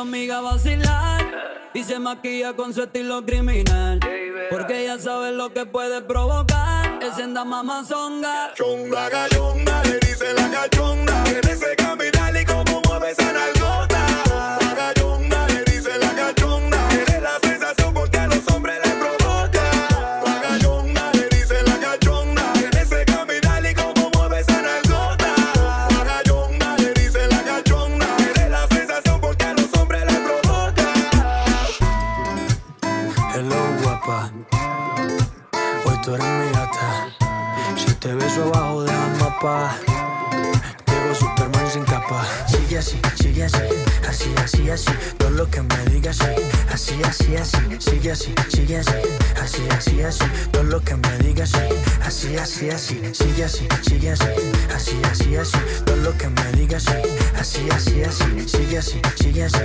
amiga vacilar y se maquilla con su estilo criminal. Porque ella sabe lo que puede provocar. Es en mamazonga. Chonga, gallonga, le dice la cachonga. Tiene ese caminar llego Superman sin capa. Sigue así, sigue así, así, así, así. Todo lo que me digas, sí. Así, así, así. Sigue así, sigue así, así, así, así. Todo lo que me digas, sí. Así, así, así. Sigue así, sigue así, así, así, así. Todo lo que me digas, sí. Así, así, así. Sigue así, sigue así,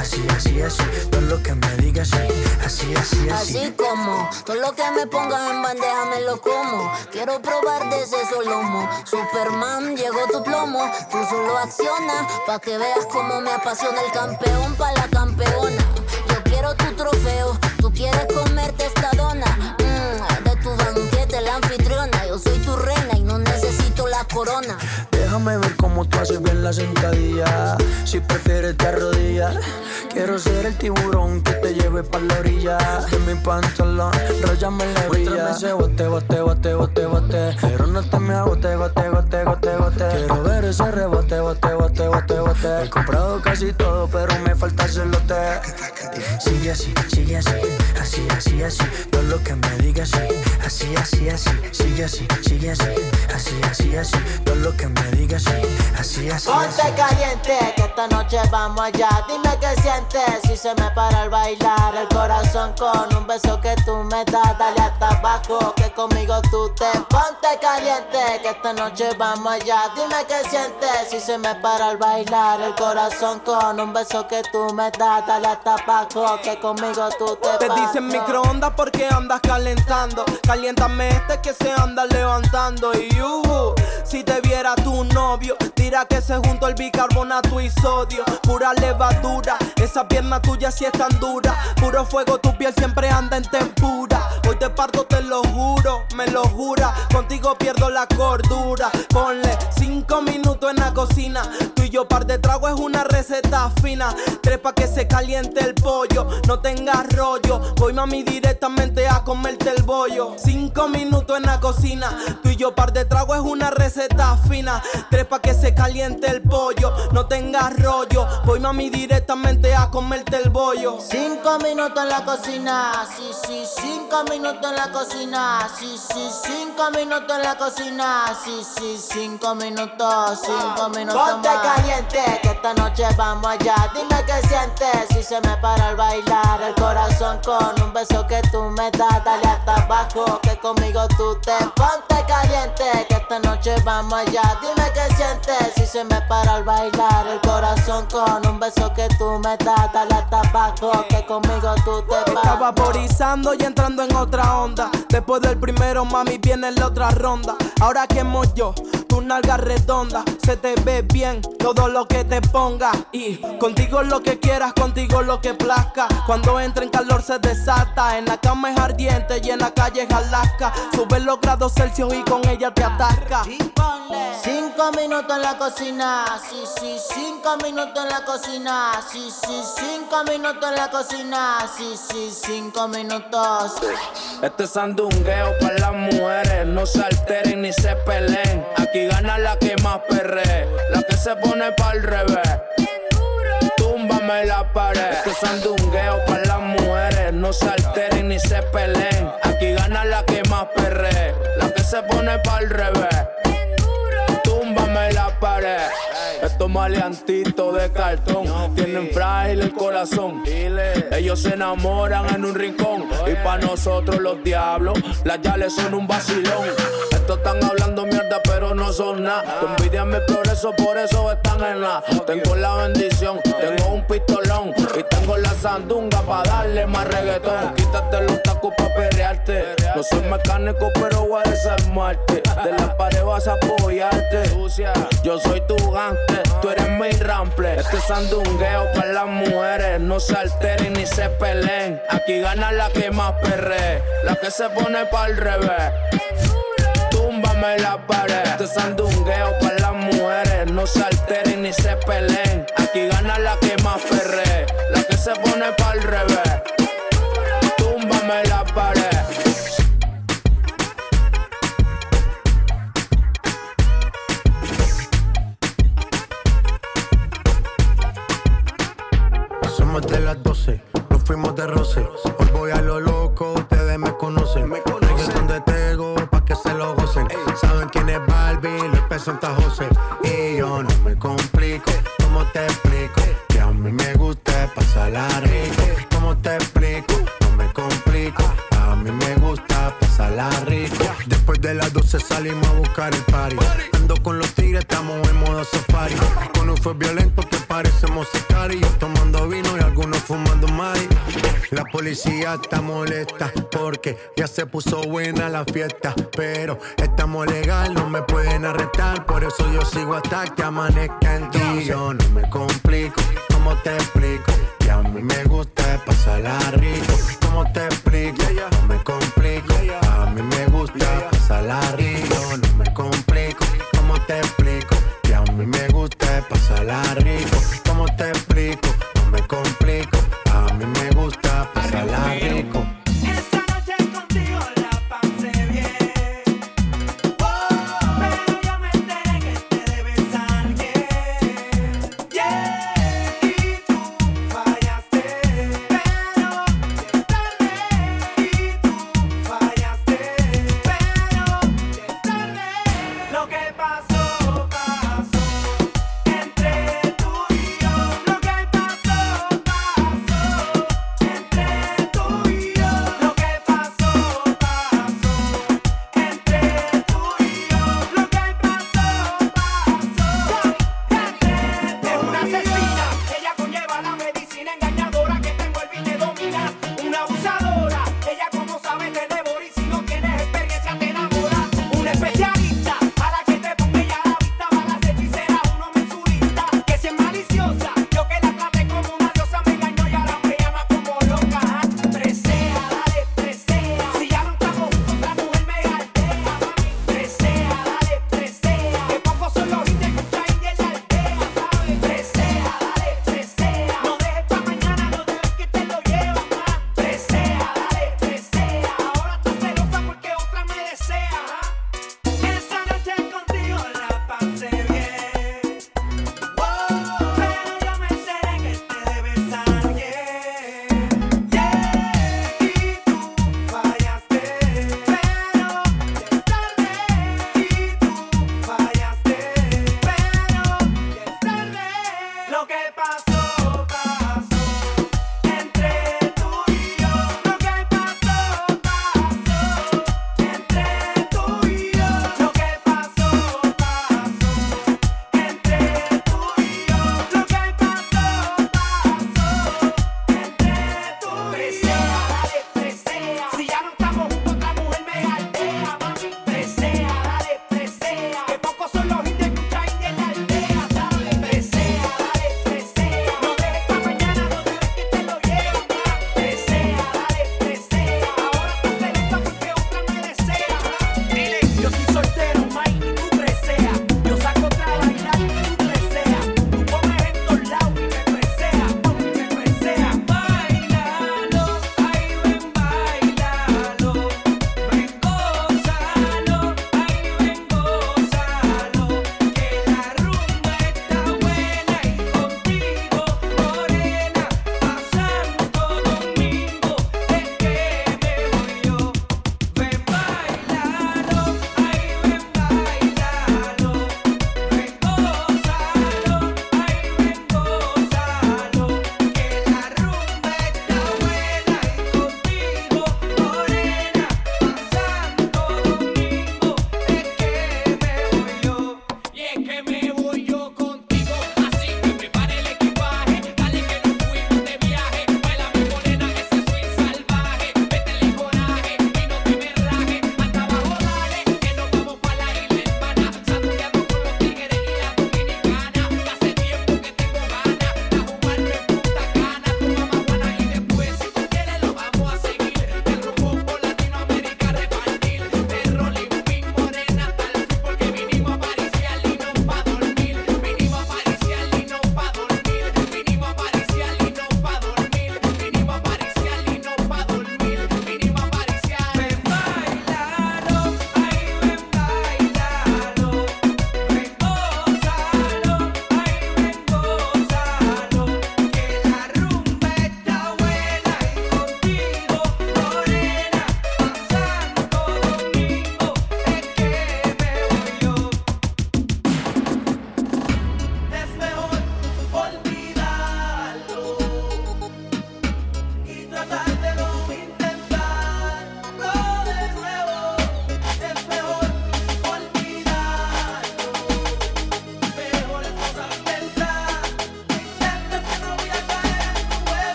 así, así, así. Todo lo que me digas, sí. Así, así, así. Así como todo lo que me pongas en bandeja me lo como. Quiero probar de ese solomo. Superman, llegó tu plomo. Tú solo acciona pa' que veas cómo me apasiona el campeón pa' la campeona. Yo quiero tu trofeo. Tú quieres comerte esta dona. Mm, de tu banquete, la anfitriona. Yo soy tu reina y no necesito la corona. Déjame ver cómo tú haces bien la sentadilla. Si prefieres te arrodillas. Quiero ser el tiburón que te lleve pa' la orilla. De mi pantalón, rayame la. Muéstrame ese bote, bote, bote, bote, bote. Pero no te me agote, gote, gote, gote, gote. Quiero ver ese rebote, bote, bote, bote, bote. He comprado casi todo, pero me falta el celote. Sigue así, sigue así, así, así, así. Todo lo que me digas, sí. Así, así, así. Sigue así, sigue así, así, así, así. Todo lo que me digas, sí. Así, así, así. Ponte caliente, que esta noche vamos allá. Dime qué sientes si se me para al bailar el corazón con un beso que tú me das. Dale hasta abajo, que conmigo tú te ponte caliente, que esta noche vamos allá. Dime qué sientes si se me para al bailar el corazón con un beso que tú me das. Dale hasta abajo, que conmigo tú te Te dicen microondas porque andas calentando. Caliéntame este que se anda levantando. Y uh, si te viera tu novio, dirá que se juntó el bicarbonato y sodio. Pura levadura, esa pierna tuya sí es tan dura. Puro fuego, tu piel siempre anda en tempura. Hoy te parto, te lo juro, me lo jura. Contigo pierdo la cordura. Ponle cinco minutos en la cocina. Tú y yo par de trago es una receta fina. Tres pa' que se caliente el pollo. No tengas rollo. Voy mami directamente a comerte el bollo. Cinco minutos en la cocina. Tú y yo par de trago es una receta fina. Tres pa' que se caliente el pollo. No tengas rollo. Voy mami directamente a comerte el bollo. Cinco minutos en la cocina, sí, sí, cinco minutos en la cocina, sí, sí, cinco minutos en la cocina, sí, sí, cinco minutos, cinco minutos Ponte caliente, que esta noche vamos allá. Dime qué sientes si se me para al bailar el corazón con un beso que tú me das. Dale hasta abajo, que conmigo tú te ponte caliente, que esta noche vamos allá. Dime qué sientes si se me para al bailar el corazón con un beso que tú me das. Dale hasta abajo, que conmigo tú te Está vas. vaporizando y entrando en otra onda. Después del primero, mami, viene la otra ronda. Ahora que yo, tu nalga redonda. Se te ve bien todo lo que te ponga. Y contigo lo que quieras, contigo lo que plazca. Cuando entra en calor se desata. En la cama es ardiente y en la calle es Alaska. Sube los grados Celsius y con ella te ataca. Cinco minutos en la cocina, sí, sí, cinco minutos en la cocina, sí, sí, cinco minutos en la cocina, sí, sí, cinco minutos. Este es sandungueo para las mujeres, no se alteren ni se peleen. Aquí gana la que más perre, la que se pone para el revés. Túmbame la pared. Es sandungueo para las mujeres, no se alteren ni se peleen. Aquí gana la que más perre, la que se pone para el revés. Túmbame la pared. Estos maleantitos de cartón tienen frágil el corazón. Ellos se enamoran en un rincón. Y pa' nosotros los diablos, las yales son un vacilón. Estos están hablando mierda, pero no son nada. Tu envidia me progreso, por eso están en la. Tengo la bendición, tengo un pistolón. Y tengo la sandunga para darle más reggaetón. Quítate los tacos pa' perrearte. No soy mecánico, pero voy a desarmarte. De la pared vas a apoyarte. Yo soy tu gante, tú eres mi rample. Este es sandungueo para las mujeres. No se alteren ni se peleen. Aquí gana la que más perre. La que se pone para el revés. Túmbame la pared. Este es sandungueo para las mujeres. No se alteren ni se Presenta José. Y yo no me complico, ¿cómo te explico? Que a mí me gusta pasarla rico. ¿Cómo te explico? No me complico, a mí me gusta pasarla rico. Después de las 12 salimos a buscar el party. Ando con los tigres, estamos en modo safari. Con un fue violento policía está molesta porque ya se puso buena la fiesta. Pero estamos legal, no me pueden arrestar. Por eso yo sigo hasta que amanezca en ti. Yo no me complico, ¿cómo te explico? Que a mí me gusta pasarla rico. ¿Cómo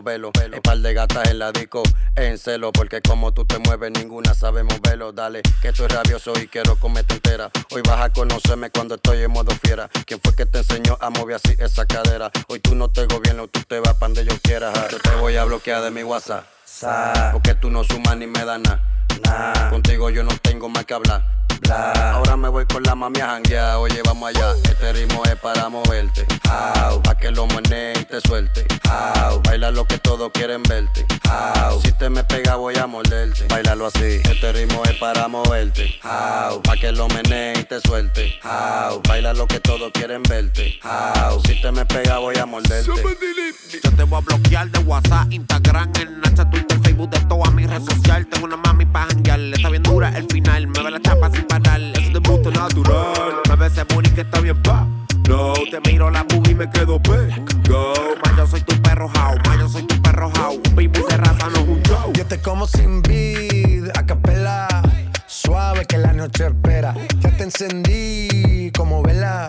moverlo. El par de gatas en la disco, en celo, porque como tú te mueves, ninguna sabe moverlo. Dale, que estoy rabioso y quiero comerte entera. Hoy vas a conocerme cuando estoy en modo fiera. ¿Quién fue que te enseñó a mover así esa cadera? Hoy tú no te gobierno, tú te vas pa' donde yo quiera. ja. Yo te voy a bloquear de mi WhatsApp, porque tú no sumas ni me das nada. Contigo yo no tengo más que hablar. Ahora me voy con la mami a janguear. Oye, vamos allá. Este ritmo es para moverte. Pa' que lo maneje y te suelte. Baila lo que todos quieren verte. Si te me pega, voy a morderte. Bailalo así. Este ritmo es para moverte. Pa' que lo meneje y te suelte. Baila lo que todos quieren verte. Si te me pega, voy a morderte. Yo te voy a bloquear de WhatsApp, Instagram, el Snapchat, Twitter, De todas mis redes sociales. Tengo una mami pa' janguear, está bien dura el final. Me ve la chapa sin parar, es de gusto natural. Me ve ese booty que está bien pa' No, te miro la movie y me quedo pe Go, ma, yo soy tu perro how, yo soy tu perro how. Un baby de raza no un show. Yo te como sin vid, a capela. Suave que la noche espera. Ya te encendí como vela.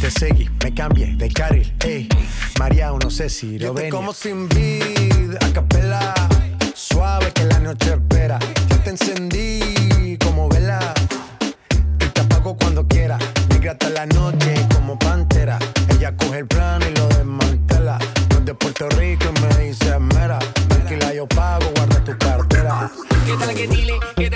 Te seguí, me cambié de carril, ey. María, no sé si lo ven. como sin vid, a capela. Suave que la noche espera. Ya te encendí como vela. Y te apago cuando quiera. Negra hasta la noche como pantera. Ella coge el plano y lo desmantela. No es de Puerto Rico y me dice mera. Tranquila, yo pago, guarda tu cartera. ¿Qué tal que dile? ¿Qué tal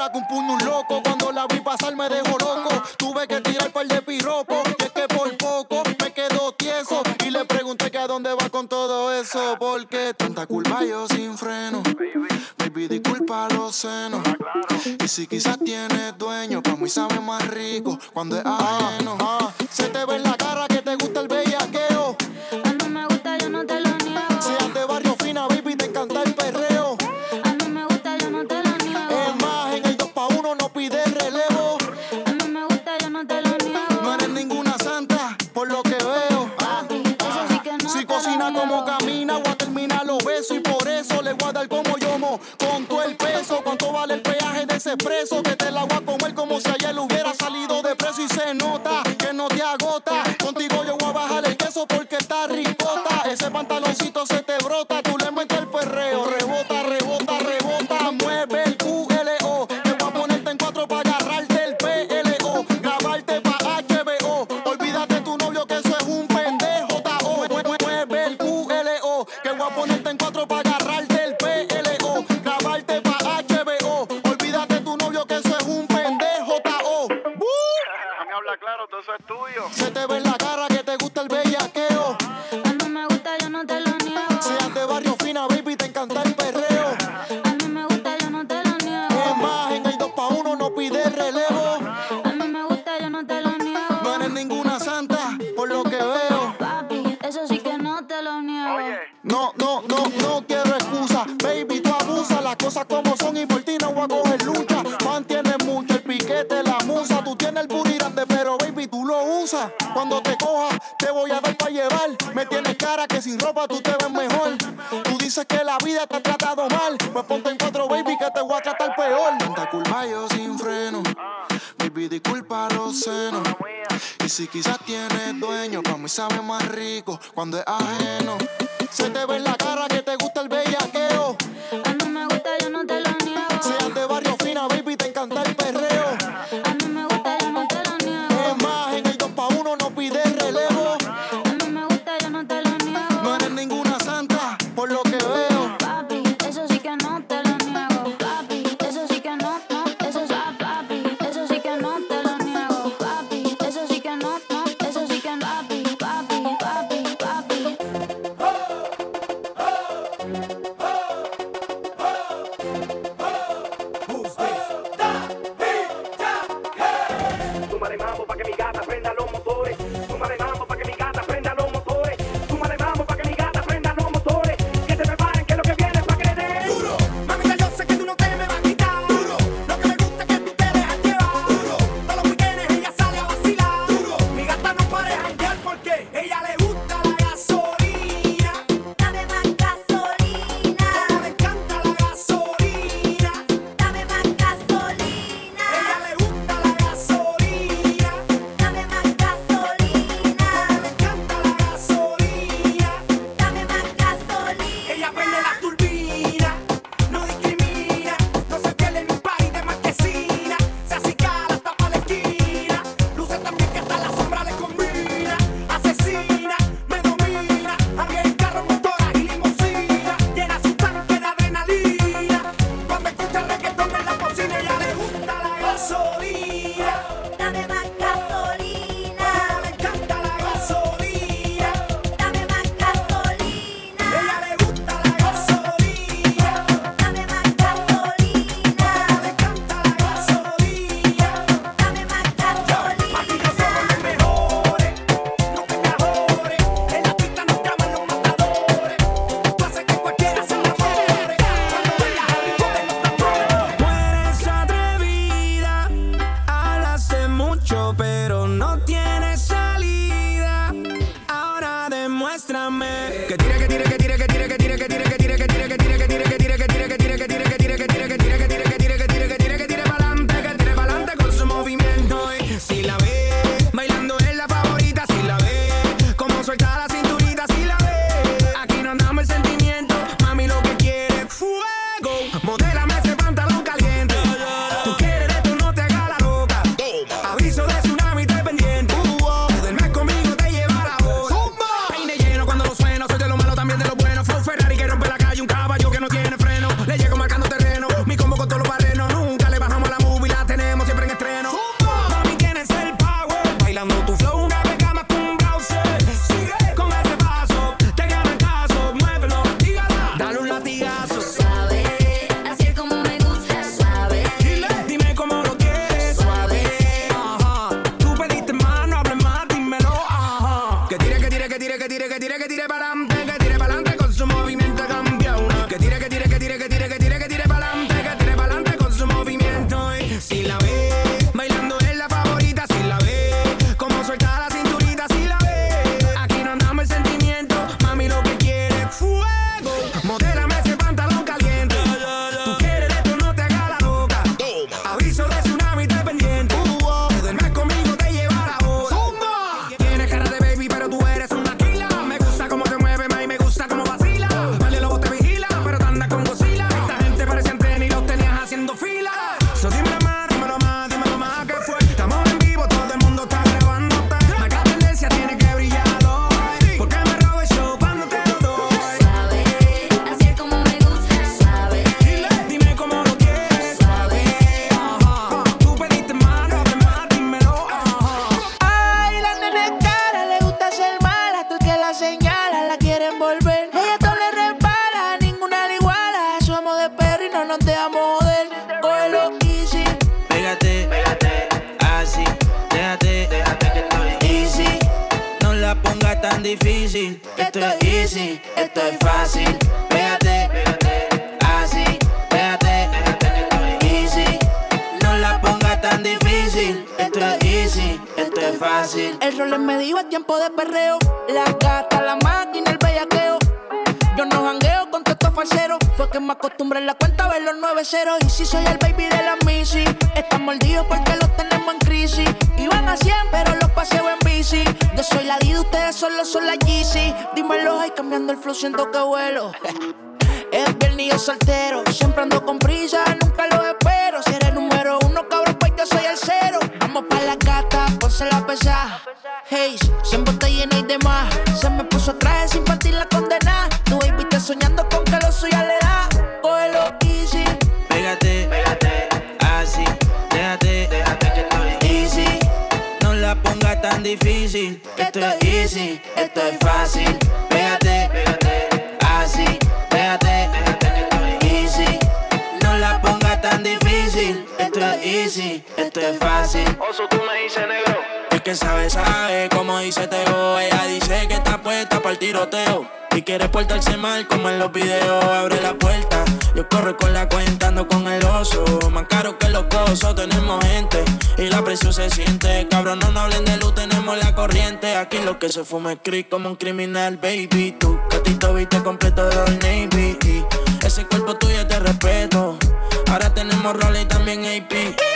dura que un puño un loco. Cuando la vi pasar me dejó loco. Tuve que tirar el par de piropos. Y es que por poco me quedo tieso. Y le pregunté que a dónde va con todo eso. Porque tanta culpa yo sin freno. Baby, disculpa los senos. Y si quizás tienes dueño, pa' mí sabe más rico cuando es ajeno. Ah, se te ve en la habla claro, todo eso es tuyo. Se te ve en la cara que te gusta el bellaqueo. Cuando me gusta yo no te lo Cuando te coja, te voy a dar para llevar. Me tienes cara que sin ropa tú te ves mejor. Tú dices que la vida te ha tratado mal. Pues ponte en cuatro, baby, que te voy a tratar peor. Tanta culpa yo sin freno. Baby, disculpa los senos. Y si quizás tienes dueño, para mí sabe más rico cuando es ajeno. Se te ve en la cara que te como dice Teo. Ella dice que está puesta para el tiroteo. y quiere portarse mal, como en los videos, abre la puerta. Yo corro con la cuenta, ando con el oso. Más caro que los cosos, tenemos gente. Y la presión se siente. Cabrón, no, no hablen de luz, tenemos la corriente. Aquí lo que se fuma es cric como un criminal, baby. Tú, catito, viste completo de los Navy. Ese cuerpo tuyo te respeto. Ahora tenemos rol y también AP.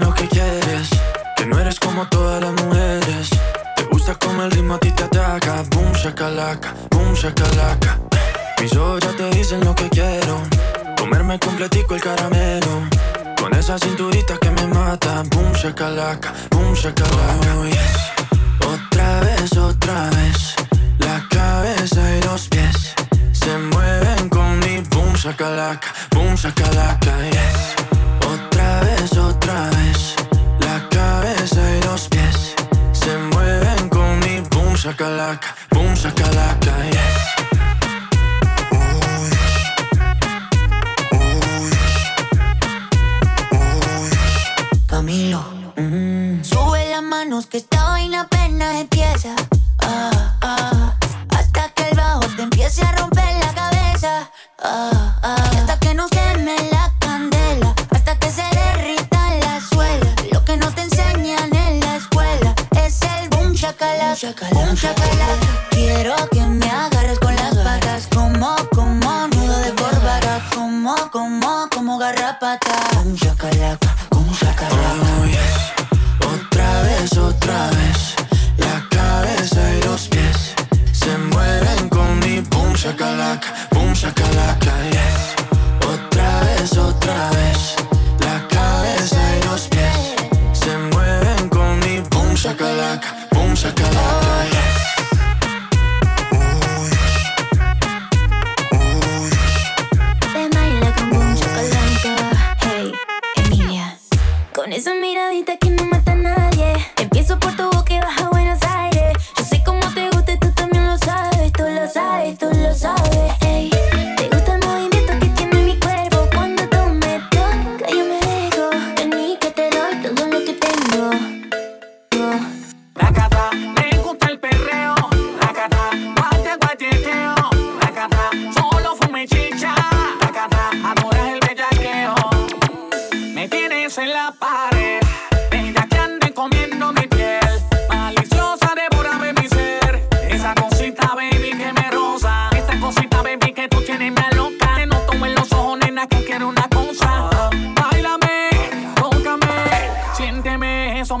lo que quieres. Que no eres como todas las mujeres. Te gusta como el ritmo a ti te ataca. Boom, shakalaka, boom, shakalaka. Mis ojos ya te dicen lo que quiero. Comerme completico el caramelo. Con esa cinturita que me mata. Boom, shakalaka, boom, shakalaka. Oh, yes. Otra vez, otra vez. La cabeza y los pies se mueven con mi boom, shakalaka, boom, shakalaka, yes shakalaka, boom shakalaka, yes. Oh yes, oh yes, oh yes. Camilo, mm. sube las manos que esta vaina apenas empieza. Ah, ah. Hasta que el bajo te empiece a romper la cabeza. Ah.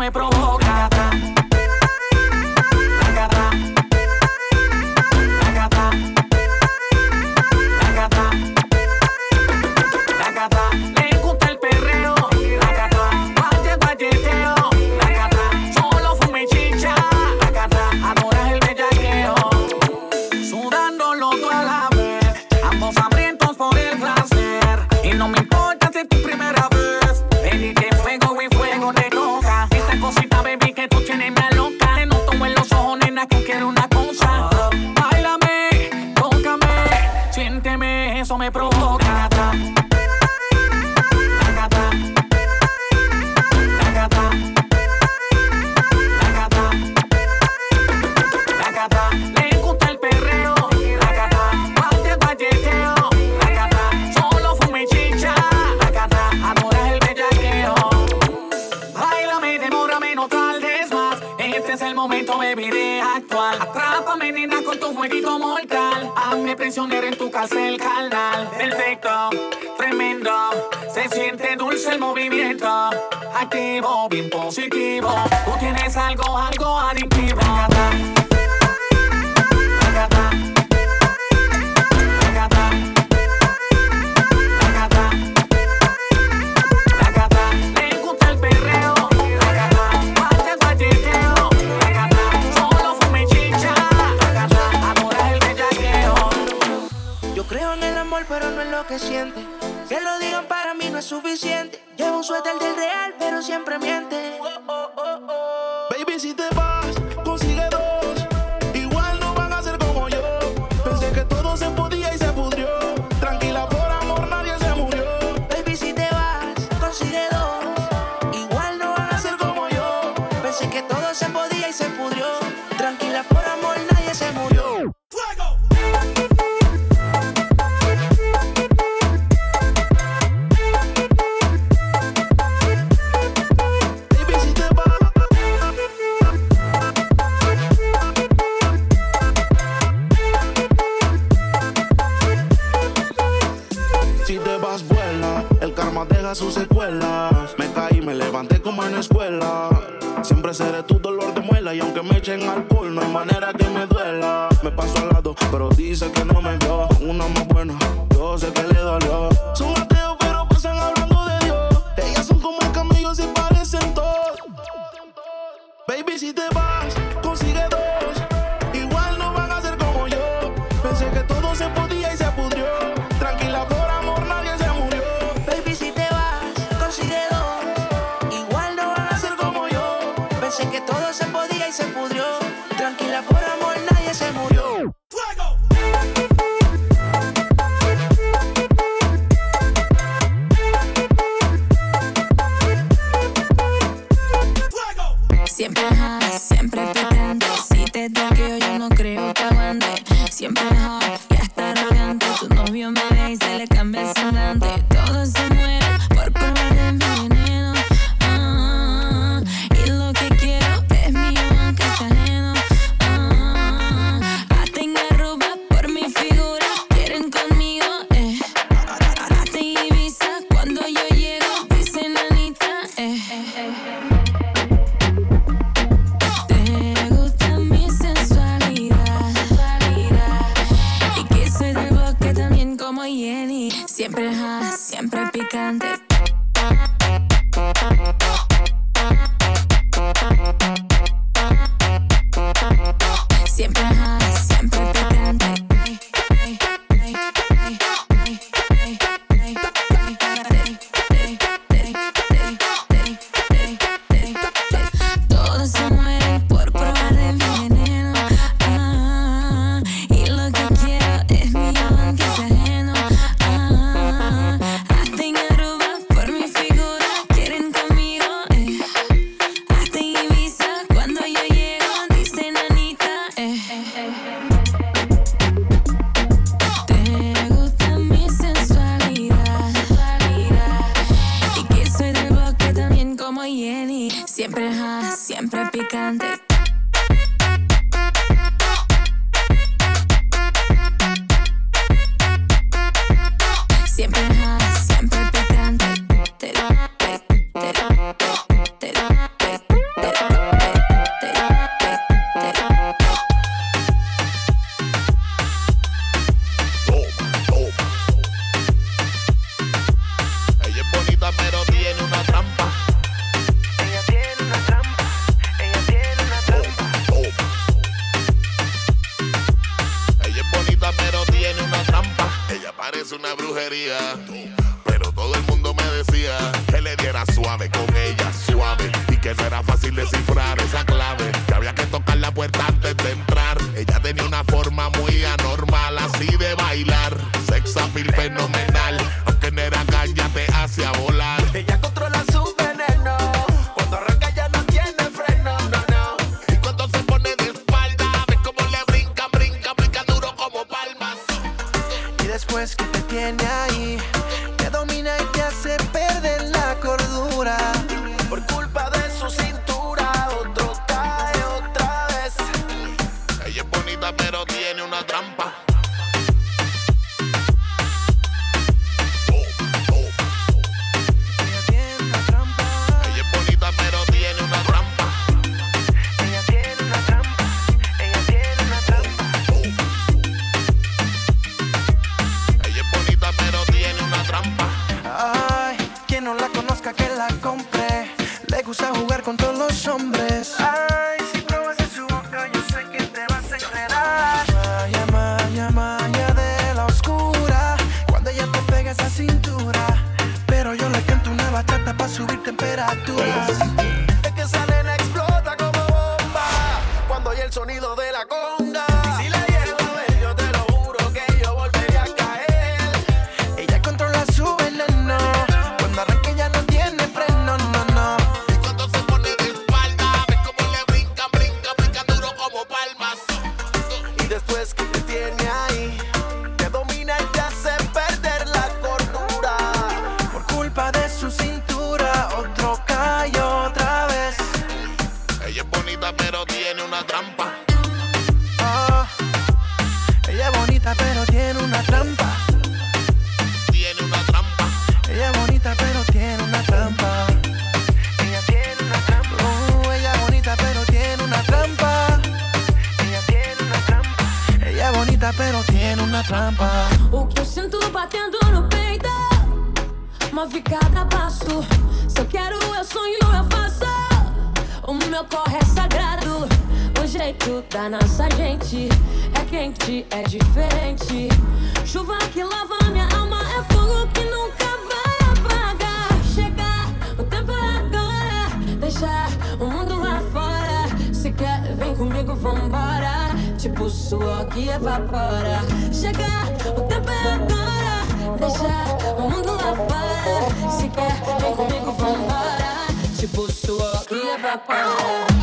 ми про pero no es lo que siente. Que lo digan para mí no es suficiente. Llevo un suéter del real, pero siempre miente. Baby, si te vas. gusta jugar con todos los hombres. give up.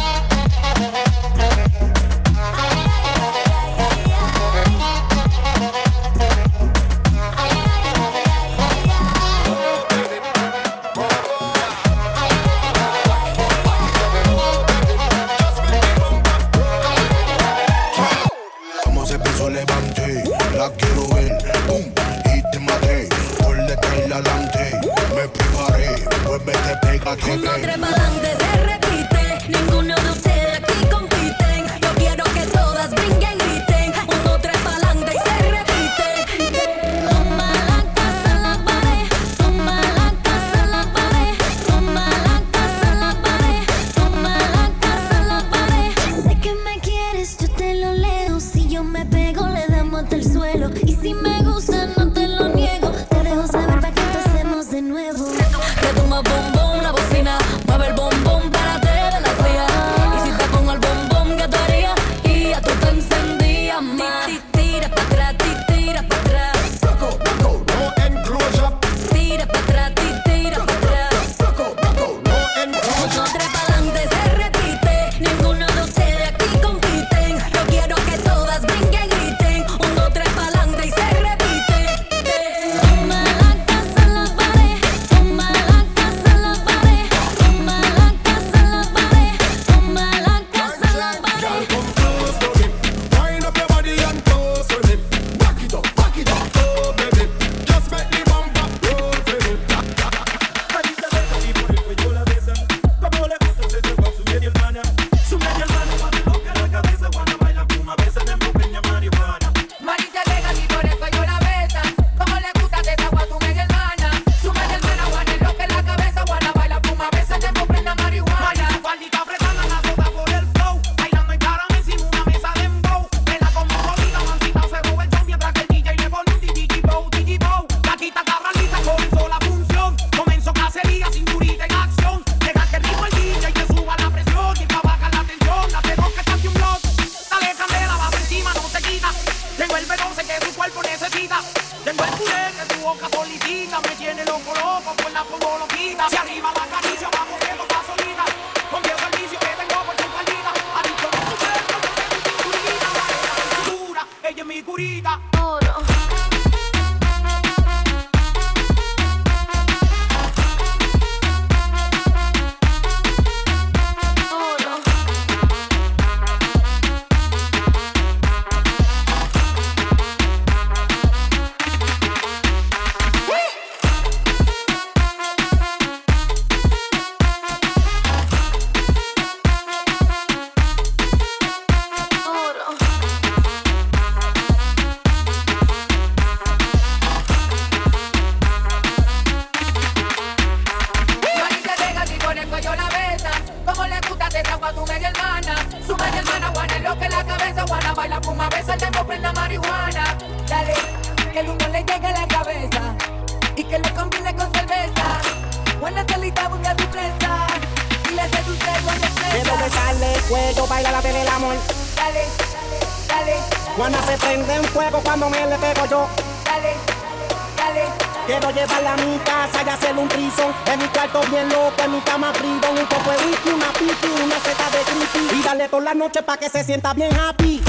llevarla a mi casa y hacer un trison. En mi cuarto bien loco, en mi cama frío. Un poco de whisky, una pipi, una seta de creepy. Y dale toda la noche pa' que se sienta bien happy.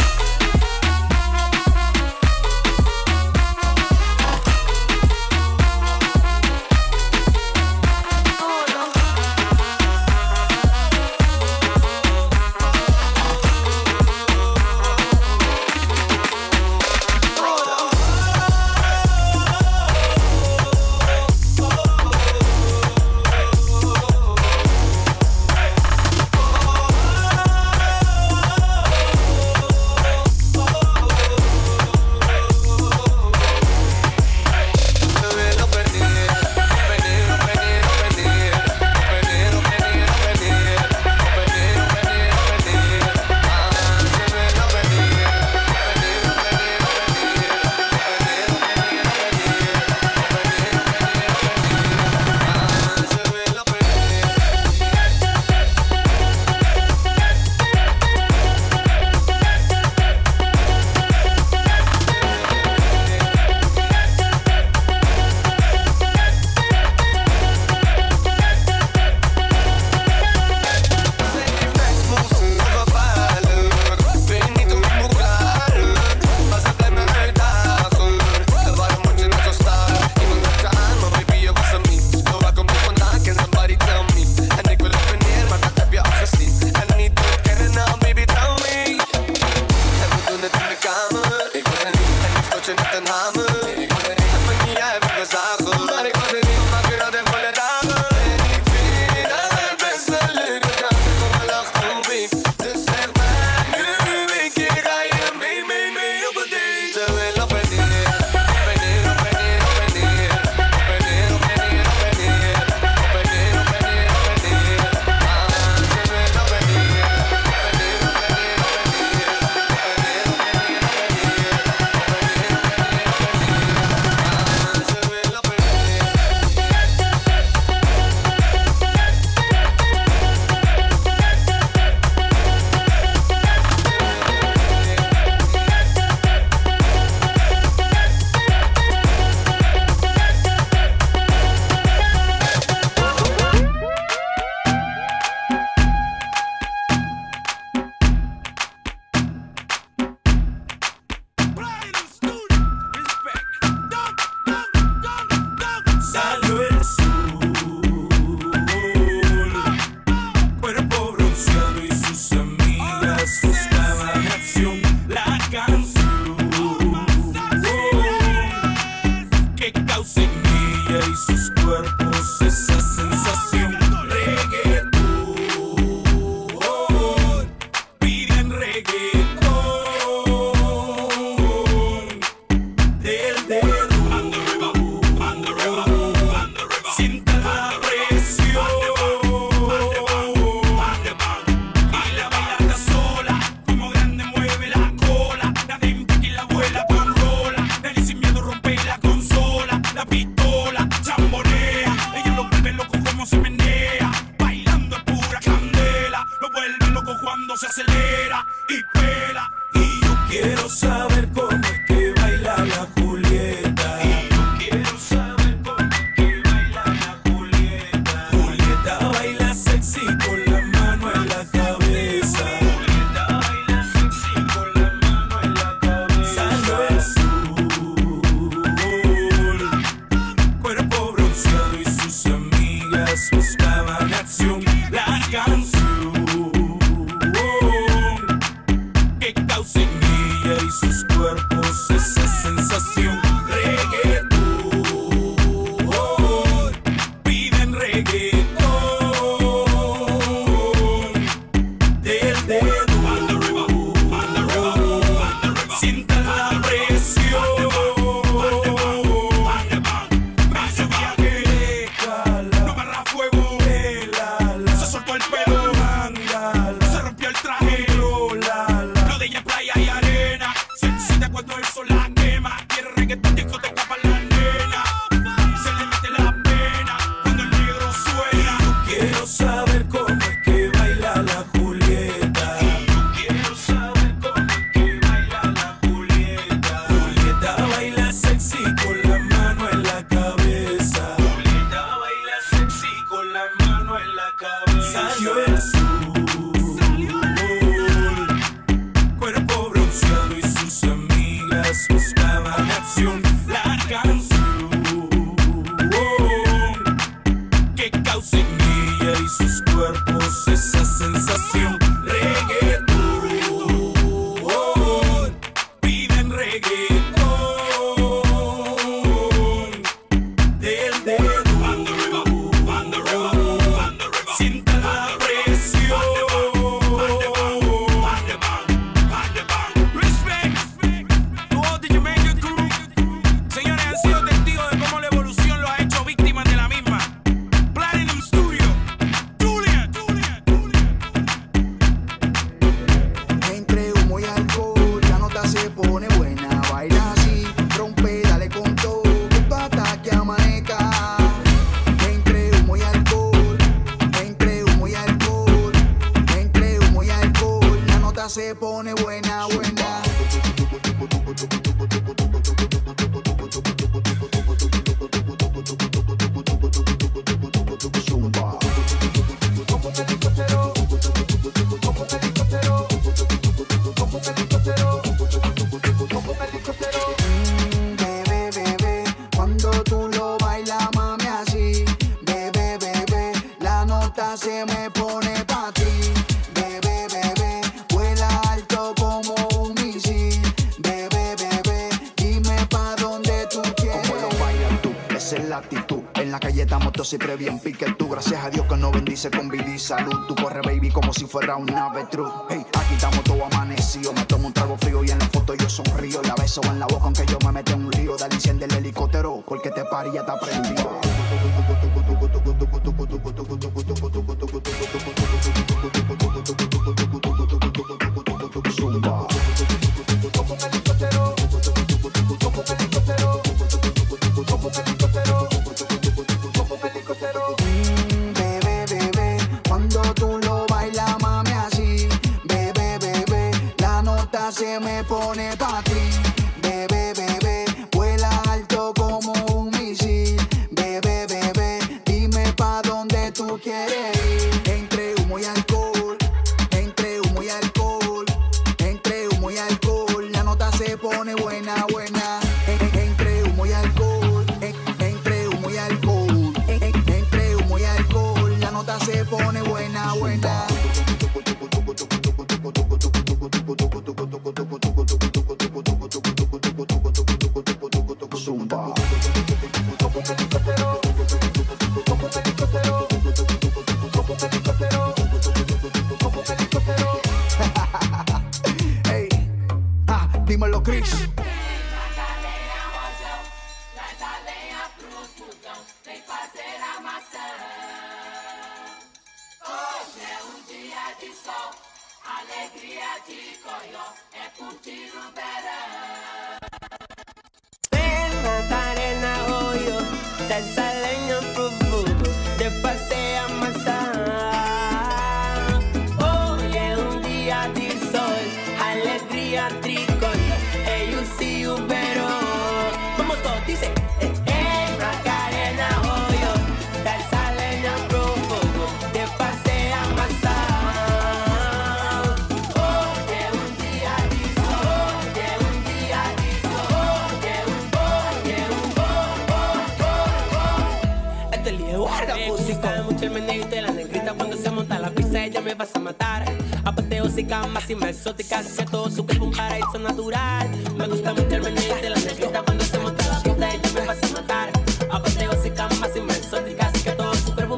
salud. Tú corre, baby, como si fuera un avestruz. Hey, aquí estamos todo amanecido. Me tomo un trago frío y en la foto yo sonrío. La beso en la boca aunque yo me mete un lío. Dale, enciende el helicóptero porque te paría, te aprendí.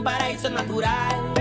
para isso é natural.